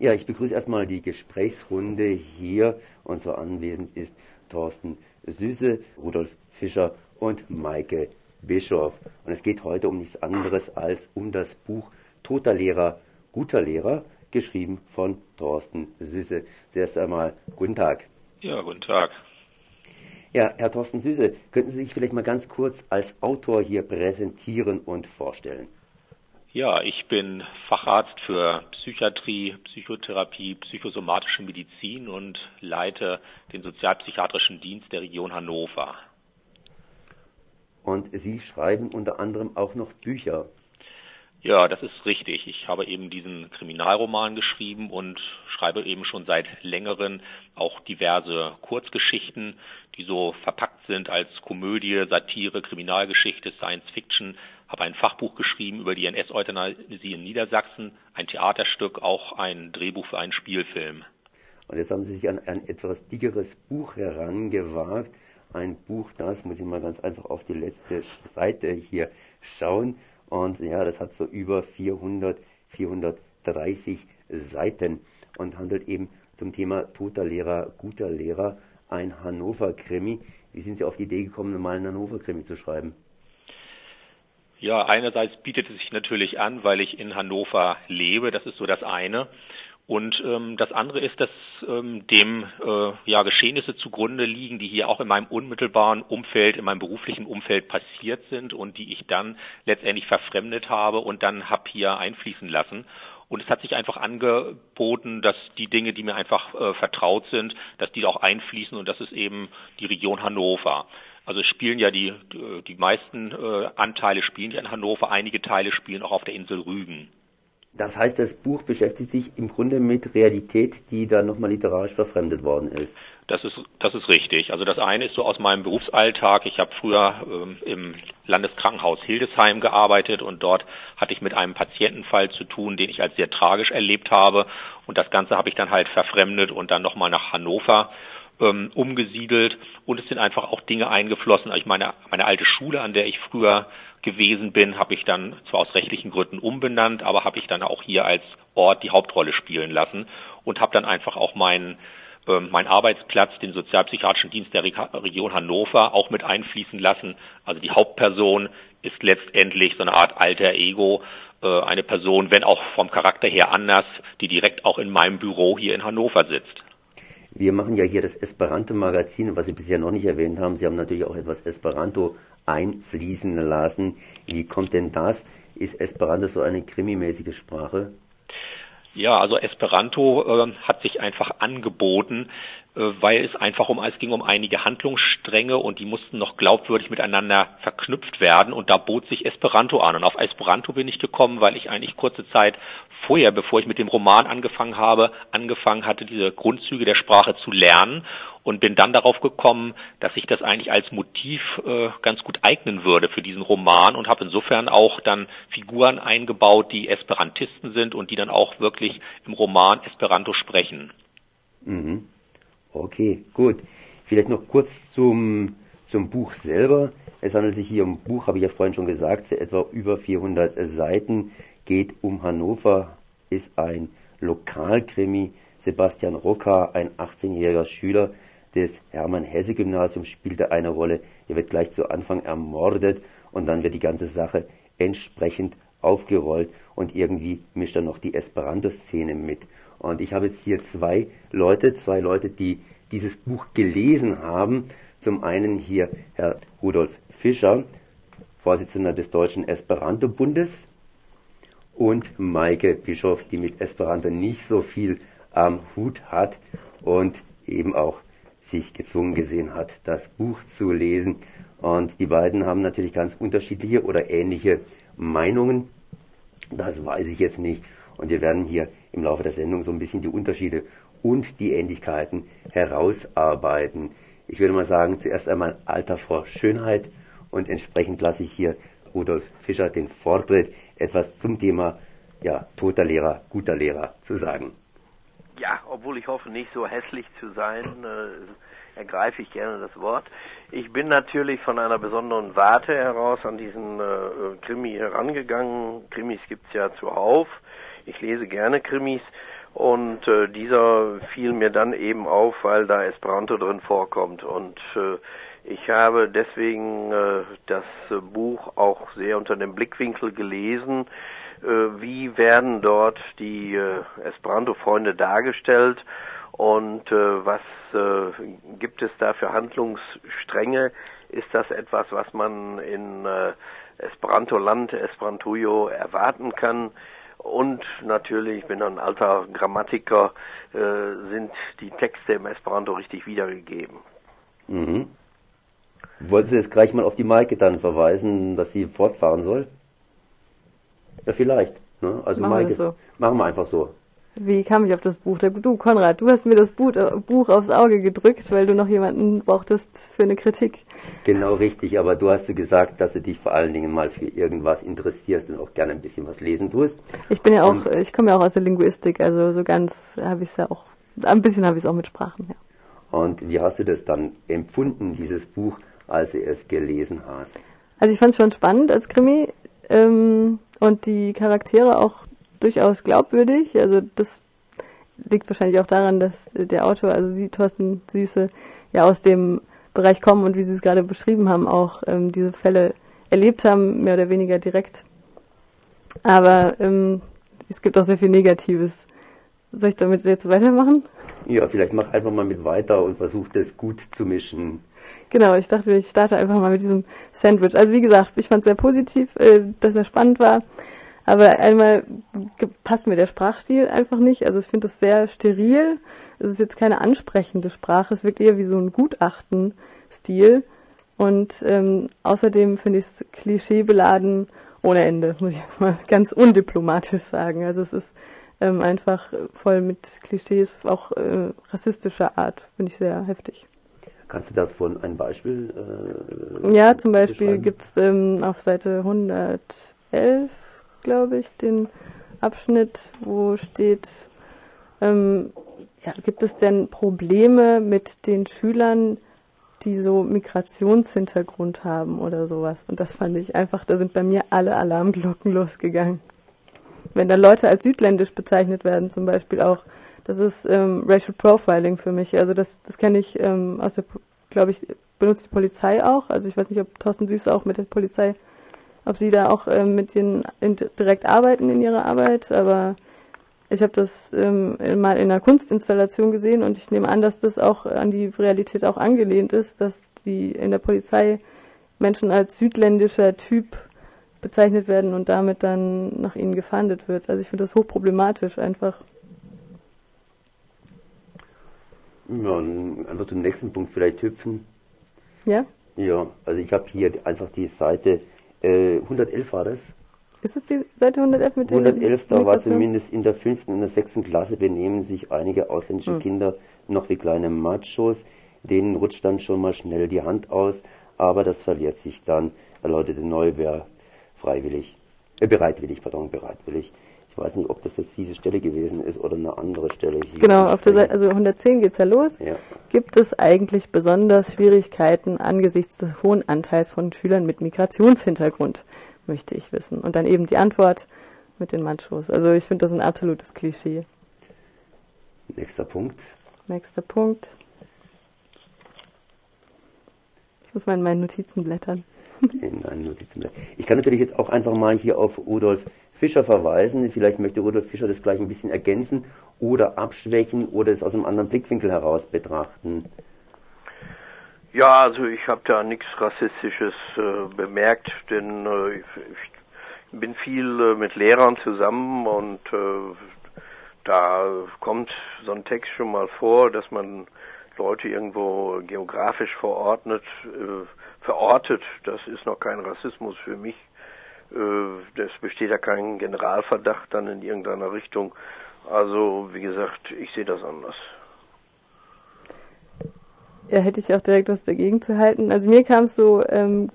Ja, ich begrüße erstmal die Gesprächsrunde hier. Und zwar anwesend ist Thorsten Süße, Rudolf Fischer und Maike Bischof. Und es geht heute um nichts anderes als um das Buch Toter Lehrer, guter Lehrer, geschrieben von Thorsten Süße. Zuerst einmal guten Tag. Ja, guten Tag. Ja, Herr Thorsten Süße, könnten Sie sich vielleicht mal ganz kurz als Autor hier präsentieren und vorstellen? Ja, ich bin Facharzt für Psychiatrie, Psychotherapie, psychosomatische Medizin und leite den sozialpsychiatrischen Dienst der Region Hannover. Und Sie schreiben unter anderem auch noch Bücher. Ja, das ist richtig. Ich habe eben diesen Kriminalroman geschrieben und schreibe eben schon seit längerem auch diverse Kurzgeschichten, die so verpackt sind als Komödie, Satire, Kriminalgeschichte, Science Fiction, habe ein Fachbuch geschrieben über die NS-Euthanasie in Niedersachsen, ein Theaterstück, auch ein Drehbuch für einen Spielfilm. Und jetzt haben Sie sich an ein etwas dickeres Buch herangewagt. Ein Buch, das muss ich mal ganz einfach auf die letzte Seite hier schauen. Und ja, das hat so über 400, 430 Seiten und handelt eben zum Thema toter Lehrer, guter Lehrer, ein Hannover-Krimi. Wie sind Sie auf die Idee gekommen, mal einen Hannover-Krimi zu schreiben? Ja, einerseits bietet es sich natürlich an, weil ich in Hannover lebe, das ist so das eine. Und ähm, das andere ist, dass ähm, dem äh, ja, Geschehnisse zugrunde liegen, die hier auch in meinem unmittelbaren Umfeld, in meinem beruflichen Umfeld passiert sind und die ich dann letztendlich verfremdet habe und dann hab hier einfließen lassen. Und es hat sich einfach angeboten, dass die Dinge, die mir einfach äh, vertraut sind, dass die auch einfließen und das ist eben die Region Hannover. Also spielen ja die, die meisten äh, Anteile spielen ja in Hannover, einige Teile spielen auch auf der Insel Rügen. Das heißt, das Buch beschäftigt sich im Grunde mit Realität, die da nochmal literarisch verfremdet worden ist. Das ist, das ist richtig. Also das eine ist so aus meinem Berufsalltag. Ich habe früher ähm, im Landeskrankenhaus Hildesheim gearbeitet und dort hatte ich mit einem Patientenfall zu tun, den ich als sehr tragisch erlebt habe. Und das Ganze habe ich dann halt verfremdet und dann nochmal nach Hannover ähm, umgesiedelt und es sind einfach auch Dinge eingeflossen. Ich meine, meine alte Schule, an der ich früher gewesen bin, habe ich dann zwar aus rechtlichen Gründen umbenannt, aber habe ich dann auch hier als Ort die Hauptrolle spielen lassen und habe dann einfach auch meinen ähm, mein Arbeitsplatz, den sozialpsychiatrischen Dienst der Region Hannover, auch mit einfließen lassen. Also die Hauptperson ist letztendlich so eine Art alter Ego, äh, eine Person, wenn auch vom Charakter her anders, die direkt auch in meinem Büro hier in Hannover sitzt. Wir machen ja hier das Esperanto-Magazin, was Sie bisher noch nicht erwähnt haben. Sie haben natürlich auch etwas Esperanto einfließen lassen. Wie kommt denn das? Ist Esperanto so eine krimimäßige Sprache? Ja, also Esperanto äh, hat sich einfach angeboten, äh, weil es einfach um es ging um einige Handlungsstränge und die mussten noch glaubwürdig miteinander verknüpft werden. Und da bot sich Esperanto an. Und auf Esperanto bin ich gekommen, weil ich eigentlich kurze Zeit vorher, bevor ich mit dem Roman angefangen habe, angefangen hatte, diese Grundzüge der Sprache zu lernen und bin dann darauf gekommen, dass sich das eigentlich als Motiv äh, ganz gut eignen würde für diesen Roman und habe insofern auch dann Figuren eingebaut, die Esperantisten sind und die dann auch wirklich im Roman Esperanto sprechen. Mhm. Okay, gut. Vielleicht noch kurz zum, zum Buch selber. Es handelt sich hier um ein Buch, habe ich ja vorhin schon gesagt, etwa über 400 Seiten, geht um Hannover, ist ein Lokalkrimi. Sebastian Rocker, ein 18-jähriger Schüler des Hermann-Hesse-Gymnasiums, spielt eine Rolle. Er wird gleich zu Anfang ermordet und dann wird die ganze Sache entsprechend aufgerollt und irgendwie mischt er noch die Esperanto-Szene mit. Und ich habe jetzt hier zwei Leute, zwei Leute, die dieses Buch gelesen haben. Zum einen hier Herr Rudolf Fischer, Vorsitzender des Deutschen Esperanto-Bundes, und Maike Bischof, die mit Esperanto nicht so viel am Hut hat und eben auch sich gezwungen gesehen hat, das Buch zu lesen. Und die beiden haben natürlich ganz unterschiedliche oder ähnliche Meinungen. Das weiß ich jetzt nicht. Und wir werden hier im Laufe der Sendung so ein bisschen die Unterschiede und die Ähnlichkeiten herausarbeiten. Ich würde mal sagen, zuerst einmal Alter vor Schönheit und entsprechend lasse ich hier Rudolf Fischer den Vortritt, etwas zum Thema ja, toter Lehrer, guter Lehrer zu sagen. Ja, obwohl ich hoffe, nicht so hässlich zu sein, äh, ergreife ich gerne das Wort. Ich bin natürlich von einer besonderen Warte heraus an diesen äh, Krimi herangegangen. Krimis gibt's ja zuhauf. Ich lese gerne Krimis Und äh, dieser fiel mir dann eben auf, weil da Esperanto drin vorkommt. Und äh, ich habe deswegen äh, das Buch auch sehr unter dem Blickwinkel gelesen, wie werden dort die äh, Esperanto-Freunde dargestellt und äh, was äh, gibt es da für Handlungsstränge? Ist das etwas, was man in äh, Esperanto-Land, Esperantujo erwarten kann? Und natürlich, ich bin ein alter Grammatiker, äh, sind die Texte im Esperanto richtig wiedergegeben. Mhm. Wolltest du jetzt gleich mal auf die Maike dann verweisen, dass sie fortfahren soll? Ja, vielleicht. Ne? Also Machen wir Maike, so. machen wir einfach so. Wie kam ich auf das Buch? Du, Konrad, du hast mir das Buch, äh, Buch aufs Auge gedrückt, weil du noch jemanden brauchtest für eine Kritik. Genau richtig, aber du hast ja gesagt, dass du dich vor allen Dingen mal für irgendwas interessierst und auch gerne ein bisschen was lesen tust. Ich bin ja auch, ich komme ja auch aus der Linguistik, also so ganz habe ich es ja auch, ein bisschen habe ich es auch mit Sprachen, ja. Und wie hast du das dann empfunden, dieses Buch, als du es gelesen hast? Also ich fand es schon spannend als Krimi ähm, und die Charaktere auch durchaus glaubwürdig. Also das liegt wahrscheinlich auch daran, dass der Autor, also sie, Thorsten Süße, ja aus dem Bereich kommen und wie Sie es gerade beschrieben haben, auch ähm, diese Fälle erlebt haben, mehr oder weniger direkt. Aber ähm, es gibt auch sehr viel Negatives. Soll ich damit jetzt weitermachen? Ja, vielleicht mach einfach mal mit weiter und versuch das gut zu mischen. Genau, ich dachte, ich starte einfach mal mit diesem Sandwich. Also wie gesagt, ich fand es sehr positiv, äh, dass er spannend war. Aber einmal passt mir der Sprachstil einfach nicht. Also ich finde das sehr steril. Es ist jetzt keine ansprechende Sprache. Es wirkt eher wie so ein Gutachten-Stil. Und ähm, außerdem finde ich es klischeebeladen ohne Ende, muss ich jetzt mal ganz undiplomatisch sagen. Also es ist ähm, einfach voll mit Klischees, auch äh, rassistischer Art, finde ich sehr heftig. Kannst du davon ein Beispiel? Äh, Ja, zum Beispiel beschreiben? gibt's ähm, auf Seite 111, glaube ich, den Abschnitt, wo steht, ähm, ja, gibt es denn Probleme mit den Schülern, die so Migrationshintergrund haben oder sowas? Und das fand ich einfach, da sind bei mir alle Alarmglocken losgegangen. Wenn da Leute als südländisch bezeichnet werden, zum Beispiel auch, das ist ähm, Racial Profiling für mich. Also das, das kenne ich ähm, aus der, glaube ich, benutzt die Polizei auch. Also ich weiß nicht, ob Thorsten Süß auch mit der Polizei, ob sie da auch ähm, mit denen in, direkt arbeiten in ihrer Arbeit, aber ich habe das ähm, mal in einer Kunstinstallation gesehen und ich nehme an, dass das auch an die Realität auch angelehnt ist, dass die in der Polizei Menschen als südländischer Typ bezeichnet werden und damit dann nach ihnen gefahndet wird. Also ich finde das hochproblematisch einfach. Ja, einfach zum nächsten Punkt vielleicht hüpfen. Ja? Ja, also ich habe hier einfach die Seite äh, 111 war das. Ist es die Seite 111 mit den 111, da war zumindest in der fünften und der sechsten Klasse benehmen sich einige ausländische Hm. Kinder noch wie kleine Machos. Denen rutscht dann schon mal schnell die Hand aus, aber das verliert sich dann. Da lautete neu, wer freiwillig, äh, bereitwillig, pardon, bereitwillig. Ich weiß nicht, ob das jetzt diese Stelle gewesen ist oder eine andere Stelle hier. Genau, auf der. Seite, also 110 geht's ja los. Ja. Gibt es eigentlich besonders Schwierigkeiten angesichts des hohen Anteils von Schülern mit Migrationshintergrund, möchte ich wissen. Und dann eben die Antwort mit den Machos. Also ich finde das ein absolutes Klischee. Nächster Punkt. Nächster Punkt. Ich muss mal in meinen Notizen blättern. Ich kann natürlich jetzt auch einfach mal hier auf Rudolf Fischer verweisen. Vielleicht möchte Rudolf Fischer das gleich ein bisschen ergänzen oder abschwächen oder es aus einem anderen Blickwinkel heraus betrachten. Ja, also ich habe da nichts Rassistisches äh, bemerkt, denn äh, ich, ich bin viel äh, mit Lehrern zusammen und äh, da kommt so ein Text schon mal vor, dass man Leute irgendwo geografisch verordnet, äh, verortet. Das ist noch kein Rassismus für mich. Äh, es besteht ja kein Generalverdacht dann in irgendeiner Richtung. Also wie gesagt, ich sehe das anders. Ja, hätte ich auch direkt was dagegen zu halten. Also mir kam es so ähm,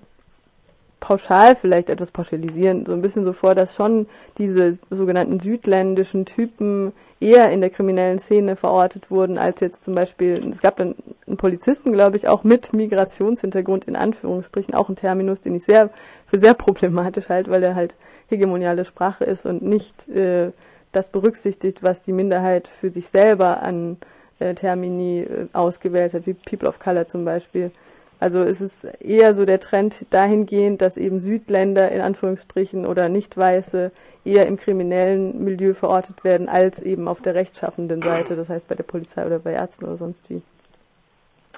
pauschal, vielleicht etwas pauschalisierend, so ein bisschen so vor, dass schon diese sogenannten südländischen Typen eher in der kriminellen Szene verortet wurden, als jetzt zum Beispiel, es gab dann einen Polizisten, glaube ich, auch mit Migrationshintergrund in Anführungsstrichen, auch ein Terminus, den ich sehr für sehr problematisch halte, weil er halt hegemoniale Sprache ist und nicht äh, das berücksichtigt, was die Minderheit für sich selber an äh, Termini äh, ausgewählt hat, wie People of Color zum Beispiel. Also es ist eher so der Trend dahingehend, dass eben Südländer in Anführungsstrichen oder Nicht-Weiße eher im kriminellen Milieu verortet werden, als eben auf der rechtschaffenden Seite, das heißt bei der Polizei oder bei Ärzten oder sonst wie.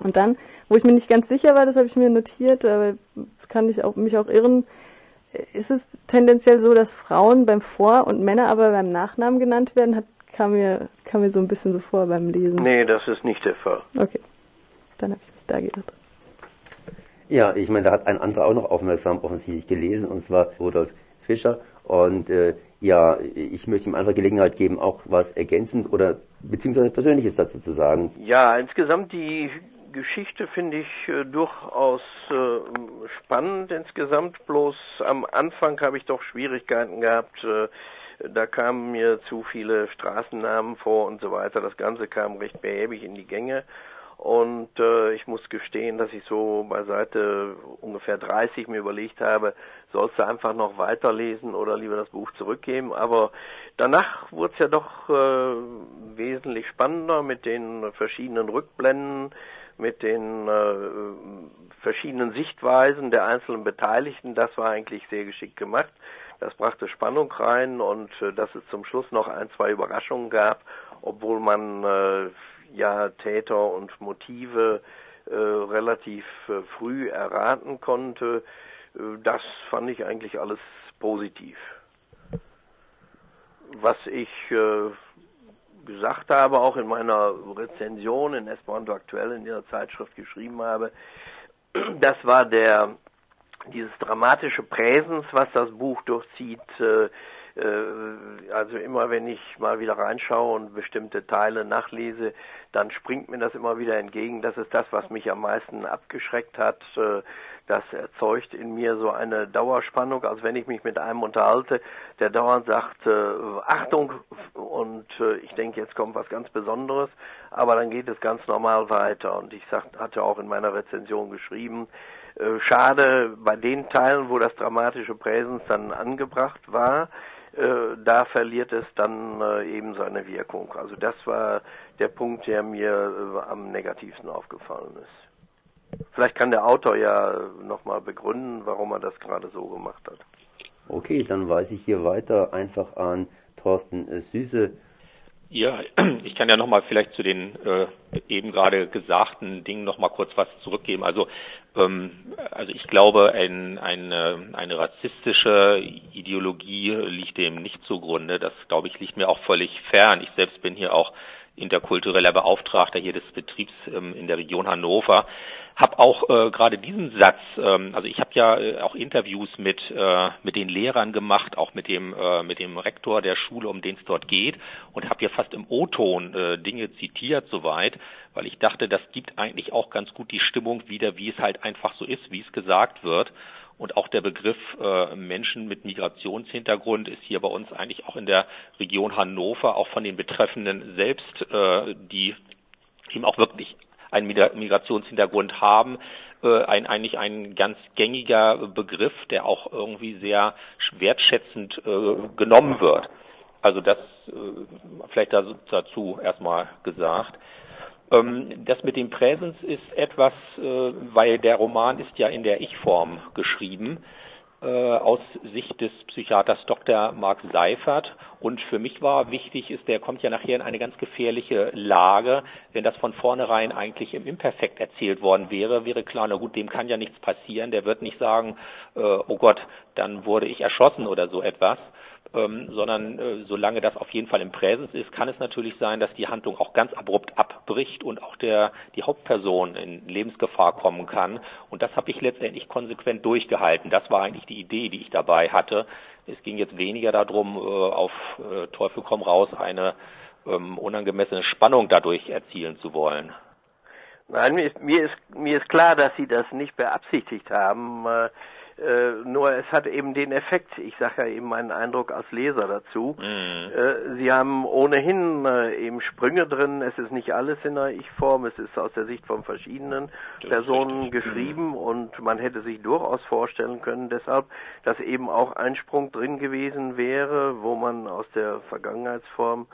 Und dann, wo ich mir nicht ganz sicher war, das habe ich mir notiert, aber kann ich auch, mich auch irren, ist es tendenziell so, dass Frauen beim Vor- und Männer aber beim Nachnamen genannt werden? Hat, kam, mir, kam mir so ein bisschen so vor beim Lesen. Nee, das ist nicht der Fall. Okay, dann habe ich mich da geirrt. Ja, ich meine, da hat ein anderer auch noch aufmerksam offensichtlich gelesen, und zwar Rudolf Fischer. Und äh, ja, ich möchte ihm einfach Gelegenheit geben, auch was ergänzend oder beziehungsweise Persönliches dazu zu sagen. Ja, insgesamt die Geschichte finde ich äh, durchaus äh, spannend insgesamt. Bloß am Anfang habe ich doch Schwierigkeiten gehabt. Äh, da kamen mir zu viele Straßennamen vor und so weiter. Das Ganze kam recht behäbig in die Gänge. Und äh, ich muss gestehen, dass ich so bei Seite ungefähr 30 mir überlegt habe, sollst du einfach noch weiterlesen oder lieber das Buch zurückgeben. Aber danach wurde es ja doch äh, wesentlich spannender mit den verschiedenen Rückblenden, mit den äh, verschiedenen Sichtweisen der einzelnen Beteiligten. Das war eigentlich sehr geschickt gemacht. Das brachte Spannung rein und äh, dass es zum Schluss noch ein, zwei Überraschungen gab, obwohl man äh, ja Täter und Motive äh, relativ äh, früh erraten konnte. Äh, das fand ich eigentlich alles positiv. Was ich äh, gesagt habe, auch in meiner Rezension in Esperanto Aktuell in dieser Zeitschrift geschrieben habe, das war der dieses dramatische Präsens, was das Buch durchzieht, äh, also immer wenn ich mal wieder reinschaue und bestimmte Teile nachlese, dann springt mir das immer wieder entgegen. Das ist das, was mich am meisten abgeschreckt hat. Äh, das erzeugt in mir so eine Dauerspannung, als wenn ich mich mit einem unterhalte, der dauernd sagt, äh, Achtung, und ich denke, jetzt kommt was ganz Besonderes, aber dann geht es ganz normal weiter. Und ich sag, hatte auch in meiner Rezension geschrieben, schade bei den Teilen, wo das dramatische Präsens dann angebracht war, äh, da verliert es dann äh, eben seine Wirkung. Also das war der Punkt, der mir äh, am negativsten aufgefallen ist. Vielleicht kann der Autor ja nochmal begründen, warum er das gerade so gemacht hat. Okay, dann weise ich hier weiter einfach an Thorsten Süße. Ja, ich kann ja nochmal vielleicht zu den äh, eben gerade gesagten Dingen nochmal kurz was zurückgeben. Also, ähm, also ich glaube, ein, eine, eine rassistische Ideologie liegt dem nicht zugrunde. Das, glaube ich, liegt mir auch völlig fern. Ich selbst bin hier auch interkultureller Beauftragter hier des Betriebs ähm, in der Region Hannover habe auch äh, gerade diesen Satz, ähm, also ich habe ja äh, auch Interviews mit äh, mit den Lehrern gemacht, auch mit dem äh, mit dem Rektor der Schule, um den es dort geht, und habe ja fast im O-Ton äh, Dinge zitiert soweit, weil ich dachte, das gibt eigentlich auch ganz gut die Stimmung wieder, wie es halt einfach so ist, wie es gesagt wird. Und auch der Begriff äh, Menschen mit Migrationshintergrund ist hier bei uns eigentlich auch in der Region Hannover auch von den Betreffenden selbst, äh, die ihm auch wirklich einen Migrationshintergrund haben, äh, ein, eigentlich ein ganz gängiger Begriff, der auch irgendwie sehr wertschätzend äh, genommen wird. Also das äh, vielleicht dazu erstmal gesagt. Ähm, das mit dem Präsens ist etwas, äh, weil der Roman ist ja in der Ich-Form geschrieben aus Sicht des Psychiaters Dr. Mark Seifert. Und für mich war wichtig, ist, der kommt ja nachher in eine ganz gefährliche Lage. Wenn das von vornherein eigentlich im Imperfekt erzählt worden wäre, wäre klar, na gut, dem kann ja nichts passieren. Der wird nicht sagen, äh, oh Gott, dann wurde ich erschossen oder so etwas, ähm, sondern äh, solange das auf jeden Fall im Präsens ist, kann es natürlich sein, dass die Handlung auch ganz abrupt abbricht und auch der die Hauptperson in Lebensgefahr kommen kann. Und das habe ich letztendlich konsequent durchgehalten. Das war eigentlich die Idee, die ich dabei hatte. Es ging jetzt weniger darum, äh, auf äh, Teufel komm raus eine ähm, unangemessene Spannung dadurch erzielen zu wollen. Nein, mir ist, mir ist, klar, dass Sie das nicht beabsichtigt haben. Äh, Äh, nur es hat eben den Effekt, ich sage ja eben meinen Eindruck als Leser dazu. Mhm. Äh, Sie haben ohnehin äh, eben Sprünge drin, es ist nicht alles in der Ich-Form, es ist aus der Sicht von verschiedenen das Personen geschrieben mhm. und man hätte sich durchaus vorstellen können, deshalb, dass eben auch ein Sprung drin gewesen wäre, wo man aus der Vergangenheitsform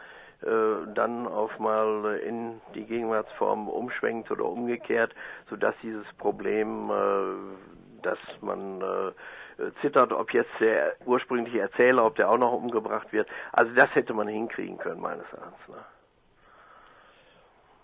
äh, dann auf mal in die Gegenwartsform umschwenkt oder umgekehrt, sodass dieses Problem äh, dass man äh, zittert, ob jetzt der ursprüngliche Erzähler, ob der auch noch umgebracht wird. Also das hätte man hinkriegen können, meines Erachtens. Ne?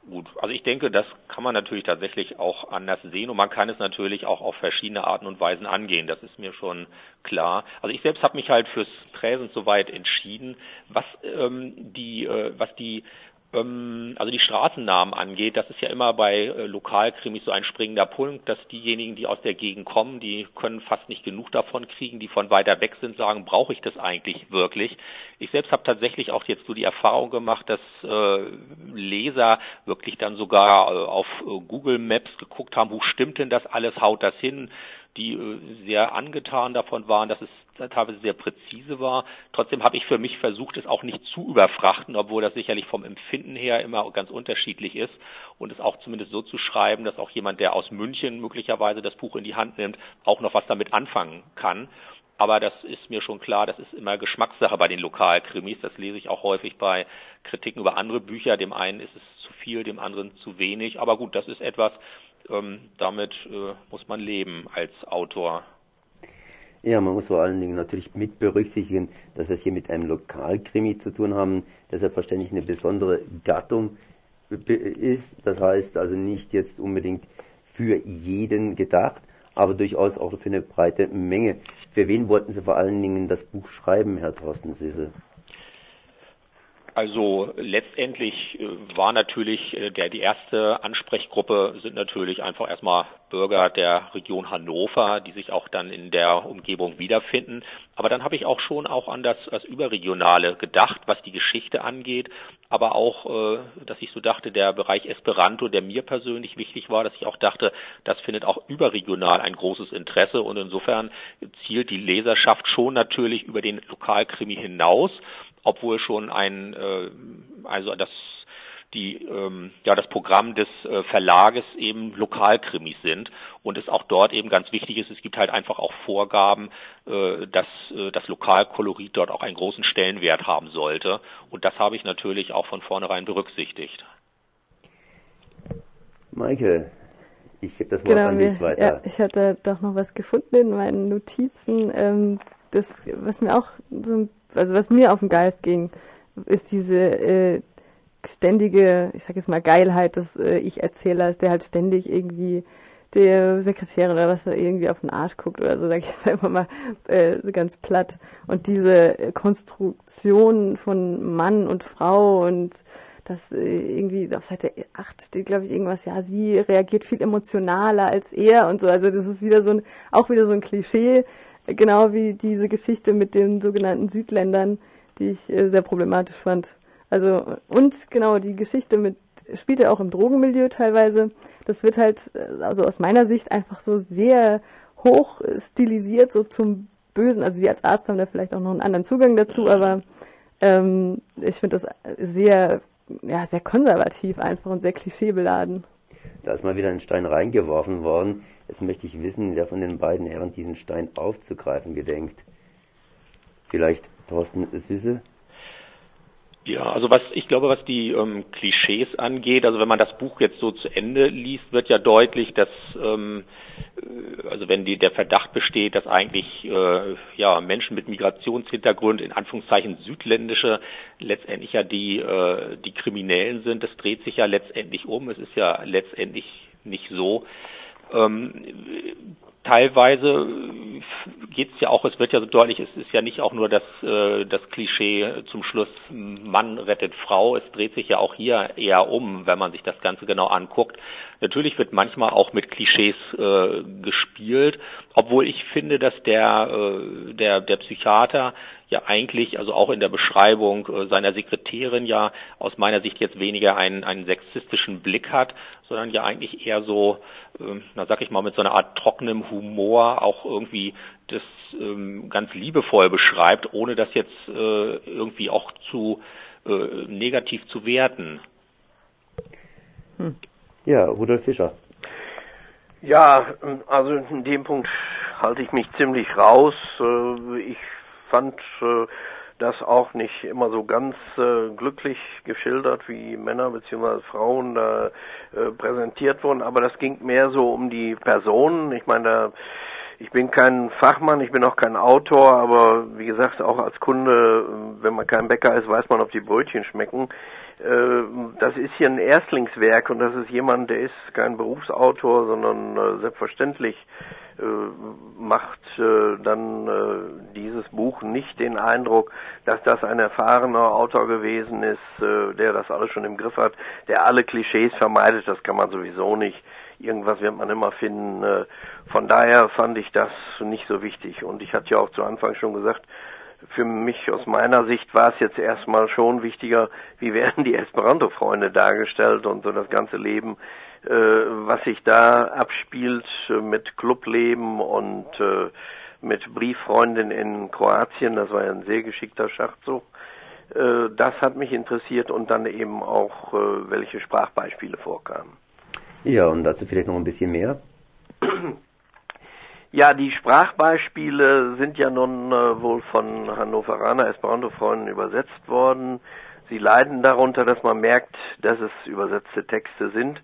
Gut, also ich denke, das kann man natürlich tatsächlich auch anders sehen und man kann es natürlich auch auf verschiedene Arten und Weisen angehen. Das ist mir schon klar. Also ich selbst habe mich halt fürs Präsens soweit entschieden, was ähm, die, äh, was die also die Straßennamen angeht, das ist ja immer bei äh, Lokalkrimis so ein springender Punkt, dass diejenigen, die aus der Gegend kommen, die können fast nicht genug davon kriegen, die von weiter weg sind, sagen, brauche ich das eigentlich wirklich? Ich selbst habe tatsächlich auch jetzt so die Erfahrung gemacht, dass äh, Leser wirklich dann sogar äh, auf Google Maps geguckt haben, wo stimmt denn das alles, haut das hin? Die äh, sehr angetan davon waren, dass es teilweise sehr präzise war. Trotzdem habe ich für mich versucht, es auch nicht zu überfrachten, obwohl das sicherlich vom Empfinden her immer ganz unterschiedlich ist und es auch zumindest so zu schreiben, dass auch jemand, der aus München möglicherweise das Buch in die Hand nimmt, auch noch was damit anfangen kann. Aber das ist mir schon klar, das ist immer Geschmackssache bei den Lokalkrimis. Das lese ich auch häufig bei Kritiken über andere Bücher. Dem einen ist es zu viel, dem anderen zu wenig. Aber gut, das ist etwas, ähm, damit äh, muss man leben als Autor. Ja, man muss vor allen Dingen natürlich mit berücksichtigen, dass wir es hier mit einem Lokalkrimi zu tun haben, der selbstverständlich eine besondere Gattung ist. Das heißt also nicht jetzt unbedingt für jeden gedacht, aber durchaus auch für eine breite Menge. Für wen wollten Sie vor allen Dingen das Buch schreiben, Herr Thorsten Süße? Also letztendlich äh, war natürlich äh, der die erste Ansprechgruppe sind natürlich einfach erstmal Bürger der Region Hannover, die sich auch dann in der Umgebung wiederfinden. Aber dann habe ich auch schon auch an das, das Überregionale gedacht, was die Geschichte angeht, aber auch, äh, dass ich so dachte, der Bereich Esperanto, der mir persönlich wichtig war, dass ich auch dachte, das findet auch überregional ein großes Interesse. Und insofern zielt die Leserschaft schon natürlich über den Lokalkrimi hinaus obwohl schon ein, äh, also das die ähm, ja das Programm des äh, Verlages eben Lokalkrimis sind und es auch dort eben ganz wichtig ist, es gibt halt einfach auch Vorgaben, äh, dass äh, das Lokalkolorit dort auch einen großen Stellenwert haben sollte und das habe ich natürlich auch von vornherein berücksichtigt. Michael, ich gebe das Wort genau, an dich weiter. Ja, ich hatte doch noch was gefunden in meinen Notizen, ähm, das was mir auch so ein also was mir auf den Geist ging, ist diese äh, ständige, ich sag jetzt mal Geilheit des äh, Ich-Erzählers, der halt ständig irgendwie der Sekretärin oder was irgendwie auf den Arsch guckt oder so, sag ich jetzt einfach mal äh, ganz platt. Und diese Konstruktion von Mann und Frau und das äh, irgendwie auf Seite 8 steht, glaube ich, irgendwas, ja, sie reagiert viel emotionaler als er und so. Also das ist wieder so ein, auch wieder so ein Klischee, Genau wie diese Geschichte mit den sogenannten Südländern, die ich äh, sehr problematisch fand. Also, und genau, die Geschichte mit, spielt ja auch im Drogenmilieu teilweise. Das wird halt, äh, also aus meiner Sicht einfach so sehr hoch stilisiert, so zum Bösen. Also Sie als Arzt haben da vielleicht auch noch einen anderen Zugang dazu, aber ähm, ich finde das sehr, ja, sehr konservativ einfach und sehr klischeebeladen. Da ist mal wieder ein Stein reingeworfen worden. Jetzt möchte ich wissen, wer von den beiden Herren diesen Stein aufzugreifen gedenkt. Vielleicht Thorsten Süße? Ja, also was ich glaube, was die ähm, Klischees angeht, also wenn man das Buch jetzt so zu Ende liest, wird ja deutlich, dass ähm, äh, also wenn die, der Verdacht besteht, dass eigentlich äh, ja Menschen mit Migrationshintergrund in Anführungszeichen südländische letztendlich ja die äh, die Kriminellen sind, das dreht sich ja letztendlich um. Es ist ja letztendlich nicht so. Ähm, teilweise geht es ja auch, es wird ja so deutlich, es ist ja nicht auch nur das, äh, das Klischee zum Schluss, Mann rettet Frau, es dreht sich ja auch hier eher um, wenn man sich das Ganze genau anguckt. Natürlich wird manchmal auch mit Klischees äh, gespielt, obwohl ich finde, dass der, äh, der, der Psychiater ja eigentlich, also auch in der Beschreibung äh, seiner Sekretärin ja aus meiner Sicht jetzt weniger einen, einen sexistischen Blick hat, sondern ja eigentlich eher so, äh, na sag ich mal, mit so einer Art trockenem Humor auch irgendwie das ähm, ganz liebevoll beschreibt, ohne das jetzt äh, irgendwie auch zu äh, negativ zu werten. Hm. Ja, Rudolf Fischer. Ja, also in dem Punkt halte ich mich ziemlich raus. Äh, ich fand äh, das auch nicht immer so ganz äh, glücklich geschildert, wie Männer bzw. Frauen da präsentiert wurden, aber das ging mehr so um die Personen. Ich meine, da ich bin kein Fachmann, ich bin auch kein Autor, aber wie gesagt, auch als Kunde, wenn man kein Bäcker ist, weiß man, ob die Brötchen schmecken. Äh, das ist hier ein Erstlingswerk und das ist jemand, der ist kein Berufsautor, sondern äh, selbstverständlich äh, dann dieses Buch nicht den Eindruck, dass das ein erfahrener Autor gewesen ist, der das alles schon im Griff hat, der alle Klischees vermeidet, das kann man sowieso nicht irgendwas wird man immer finden. Von daher fand ich das nicht so wichtig. Und ich hatte ja auch zu Anfang schon gesagt, für mich aus meiner Sicht war es jetzt erstmal schon wichtiger, wie werden die Esperanto-Freunde dargestellt und so das ganze Leben, äh, was sich da abspielt mit Clubleben und äh, mit Brieffreundin in Kroatien, das war ja ein sehr geschickter Schachzug. Äh, das hat mich interessiert und dann eben auch, äh, welche Sprachbeispiele vorkamen. Ja, und dazu vielleicht noch ein bisschen mehr. Ja, die Sprachbeispiele sind ja nun äh, wohl von Hannoveraner Esperanto-Freunden übersetzt worden. Sie leiden darunter, dass man merkt, dass es übersetzte Texte sind,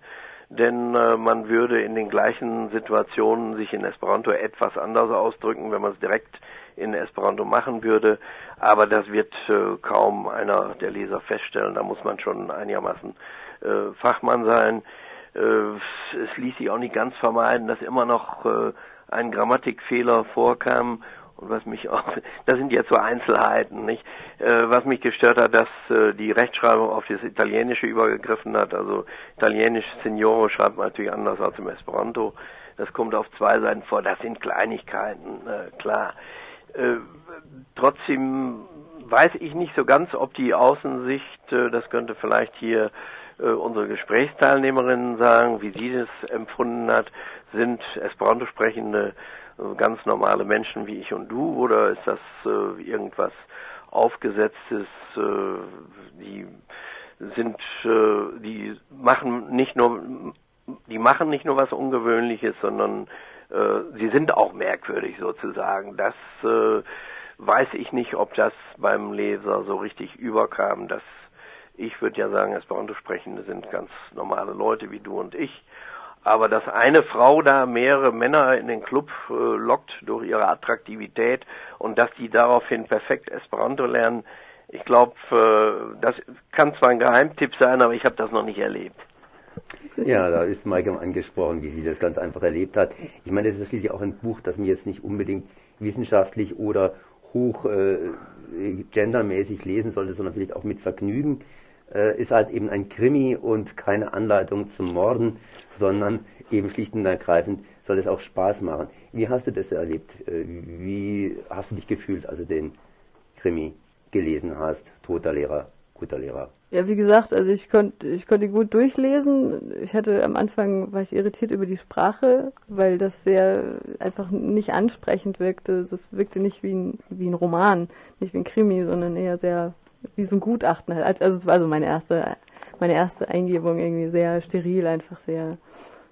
denn äh, man würde in den gleichen Situationen sich in Esperanto etwas anders ausdrücken, wenn man es direkt in Esperanto machen würde. Aber das wird äh, kaum einer der Leser feststellen. Da muss man schon einigermaßen äh, Fachmann sein. Äh, es ließ sich auch nicht ganz vermeiden, dass immer noch äh, ein Grammatikfehler vorkam und was mich auch, das sind jetzt so Einzelheiten, nicht? Äh, was mich gestört hat, dass äh, die Rechtschreibung auf das Italienische übergegriffen hat. Also Italienisch Signore schreibt man natürlich anders als im Esperanto. Das kommt auf zwei Seiten vor. Das sind Kleinigkeiten, äh, klar. Äh, trotzdem weiß ich nicht so ganz, ob die Außensicht, äh, das könnte vielleicht hier äh, unsere Gesprächsteilnehmerinnen sagen, wie sie das empfunden hat, sind Esperanto sprechende ganz normale Menschen wie ich und du oder ist das äh, irgendwas aufgesetztes? Äh, die sind, äh, die machen nicht nur, die machen nicht nur was Ungewöhnliches, sondern äh, sie sind auch merkwürdig sozusagen. Das äh, weiß ich nicht, ob das beim Leser so richtig überkam. Das ich würde ja sagen, Esperanto-Sprechende sind ganz normale Leute wie du und ich. Aber dass eine Frau da mehrere Männer in den Club äh, lockt durch ihre Attraktivität und dass die daraufhin perfekt Esperanto lernen, ich glaube, äh, das kann zwar ein Geheimtipp sein, aber ich habe das noch nicht erlebt. Ja, da ist Maike angesprochen, wie sie das ganz einfach erlebt hat. Ich meine, das ist schließlich auch ein Buch, das mir jetzt nicht unbedingt wissenschaftlich oder hoch äh, gendermäßig lesen sollte, sondern vielleicht auch mit Vergnügen äh, ist halt eben ein Krimi und keine Anleitung zum Morden, sondern eben schlicht und ergreifend soll es auch Spaß machen. Wie hast du das erlebt? Äh, wie hast du dich gefühlt, als du den Krimi gelesen hast? Toter Lehrer, guter Lehrer. Ja, wie gesagt, also ich konnte ich konnte gut durchlesen. Ich hatte am Anfang war ich irritiert über die Sprache, weil das sehr einfach nicht ansprechend wirkte. Das wirkte nicht wie ein, wie ein Roman, nicht wie ein Krimi, sondern eher sehr wie so ein Gutachten halt. Also es war so meine erste, meine erste Eingebung irgendwie sehr steril, einfach sehr,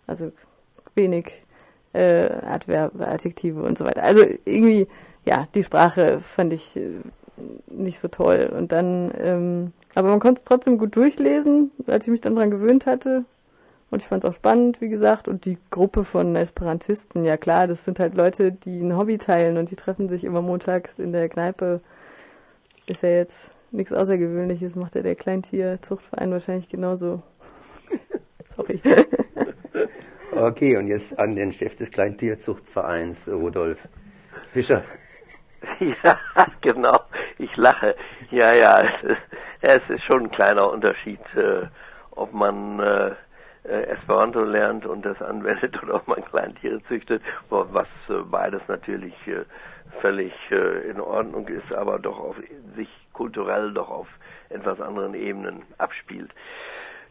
also wenig äh, Adverbe, Adjektive und so weiter. Also irgendwie, ja, die Sprache fand ich äh, nicht so toll. Und dann, ähm, aber man konnte es trotzdem gut durchlesen, als ich mich dann dran gewöhnt hatte. Und ich fand es auch spannend, wie gesagt. Und die Gruppe von Esperantisten, ja klar, das sind halt Leute, die ein Hobby teilen und die treffen sich immer montags in der Kneipe. Ist ja jetzt nichts Außergewöhnliches macht ja der Kleintierzuchtverein wahrscheinlich genauso. Sorry. okay, und jetzt an den Chef des Kleintierzuchtvereins, Rudolf Fischer. Ja, genau. Ich lache. Ja, ja, es ist, es ist schon ein kleiner Unterschied, äh, ob man äh, äh, Esperanto lernt und das anwendet oder ob man Kleintiere züchtet, was äh, beides natürlich äh, völlig äh, in Ordnung ist, aber doch auf sich kulturell doch auf etwas anderen Ebenen abspielt.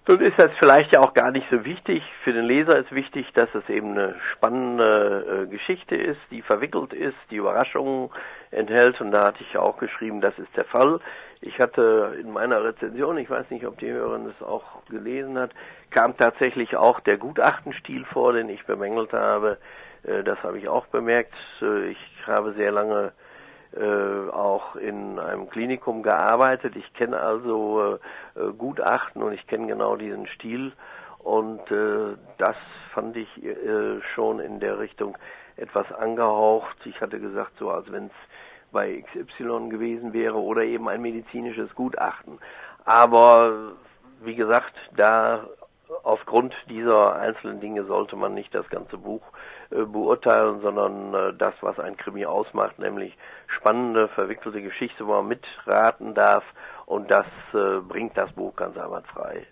Nun ist das vielleicht ja auch gar nicht so wichtig. Für den Leser ist wichtig, dass es eben eine spannende äh, Geschichte ist, die verwickelt ist, die Überraschungen enthält. Und da hatte ich auch geschrieben, das ist der Fall. Ich hatte in meiner Rezension, ich weiß nicht, ob die Hörerin das auch gelesen hat, kam tatsächlich auch der Gutachtenstil vor, den ich bemängelt habe. Äh, das habe ich auch bemerkt. Äh, ich habe sehr lange äh, auch in einem Klinikum gearbeitet. Ich kenne also äh, Gutachten und ich kenne genau diesen Stil und äh, das fand ich äh, schon in der Richtung etwas angehaucht. Ich hatte gesagt, so als wenn es bei XY gewesen wäre oder eben ein medizinisches Gutachten. Aber wie gesagt, da aufgrund dieser einzelnen Dinge sollte man nicht das ganze Buch beurteilen, sondern äh, das, was ein Krimi ausmacht, nämlich spannende, verwickelte Geschichte, wo man mitraten darf und das äh, bringt das Buch ganz einwandfrei.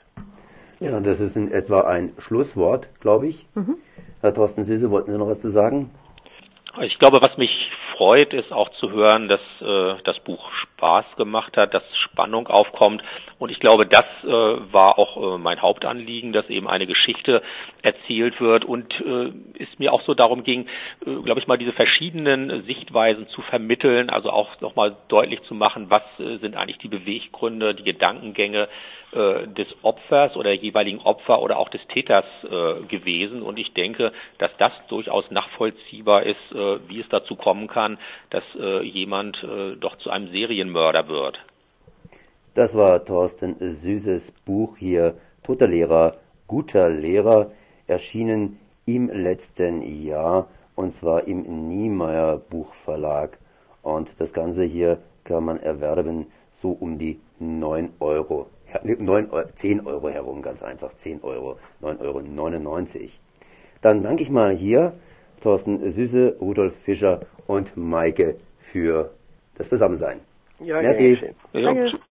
Ja, das ist in etwa ein Schlusswort, glaube ich. Mhm. Herr Thorsten Süße, wollten Sie noch was zu sagen? Ich glaube, was mich freut, ist auch zu hören, dass äh, das Buch Spaß gemacht hat, dass Spannung aufkommt. Und ich glaube, das äh, war auch äh, mein Hauptanliegen, dass eben eine Geschichte erzählt wird und äh, es mir auch so darum ging, äh, glaube ich mal, diese verschiedenen Sichtweisen zu vermitteln, also auch nochmal deutlich zu machen, was äh, sind eigentlich die Beweggründe, die Gedankengänge, äh, des Opfers oder jeweiligen Opfer oder auch des Täters äh, gewesen. Und ich denke, dass das durchaus nachvollziehbar ist, äh, wie es dazu kommen kann, dass äh, jemand äh, doch zu einem Serienmörder wird. Das war Thorsten Süßes Buch hier, Toter Lehrer, guter Lehrer, erschienen im letzten Jahr und zwar im Niemeyer Buchverlag. Und das Ganze hier kann man erwerben so um die 9 Euro. 9, 10 Euro herum, ganz einfach, 10 Euro, 9,99 Euro. Dann danke ich mal hier Thorsten Süße, Rudolf Fischer und Maike für das Beisammensein. Ja, Merci. Ja, Danke.